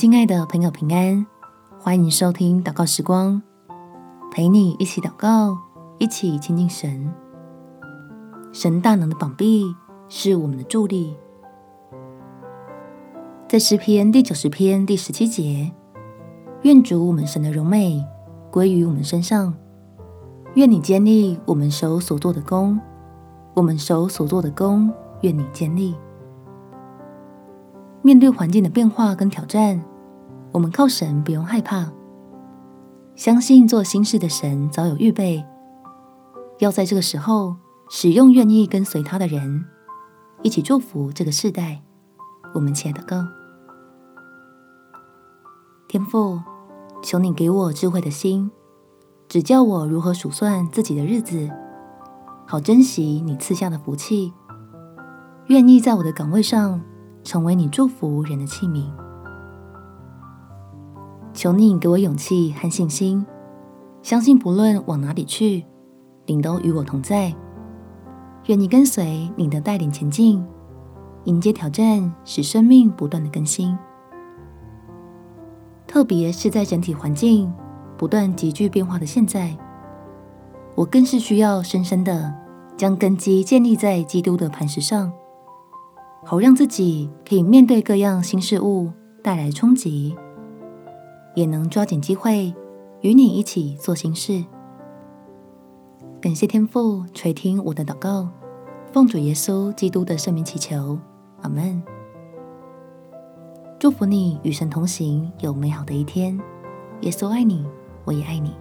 亲爱的朋友，平安！欢迎收听祷告时光，陪你一起祷告，一起亲近神。神大能的膀臂是我们的助力。在诗篇第九十篇第十七节，愿主我们神的荣美归于我们身上，愿你坚立我们手所做的工，我们手所做的工，愿你坚立。面对环境的变化跟挑战，我们靠神不用害怕，相信做新事的神早有预备，要在这个时候使用愿意跟随他的人，一起祝福这个世代。我们亲爱的歌，天父，求你给我智慧的心，指教我如何数算自己的日子，好珍惜你赐下的福气，愿意在我的岗位上。成为你祝福人的器皿，求你给我勇气和信心，相信不论往哪里去，你都与我同在。愿你跟随你的带领前进，迎接挑战，使生命不断的更新。特别是在整体环境不断急剧变化的现在，我更是需要深深的将根基建立在基督的磐石上。好让自己可以面对各样新事物带来冲击，也能抓紧机会与你一起做心事。感谢天父垂听我的祷告，奉主耶稣基督的圣名祈求，阿门。祝福你与神同行，有美好的一天。耶稣爱你，我也爱你。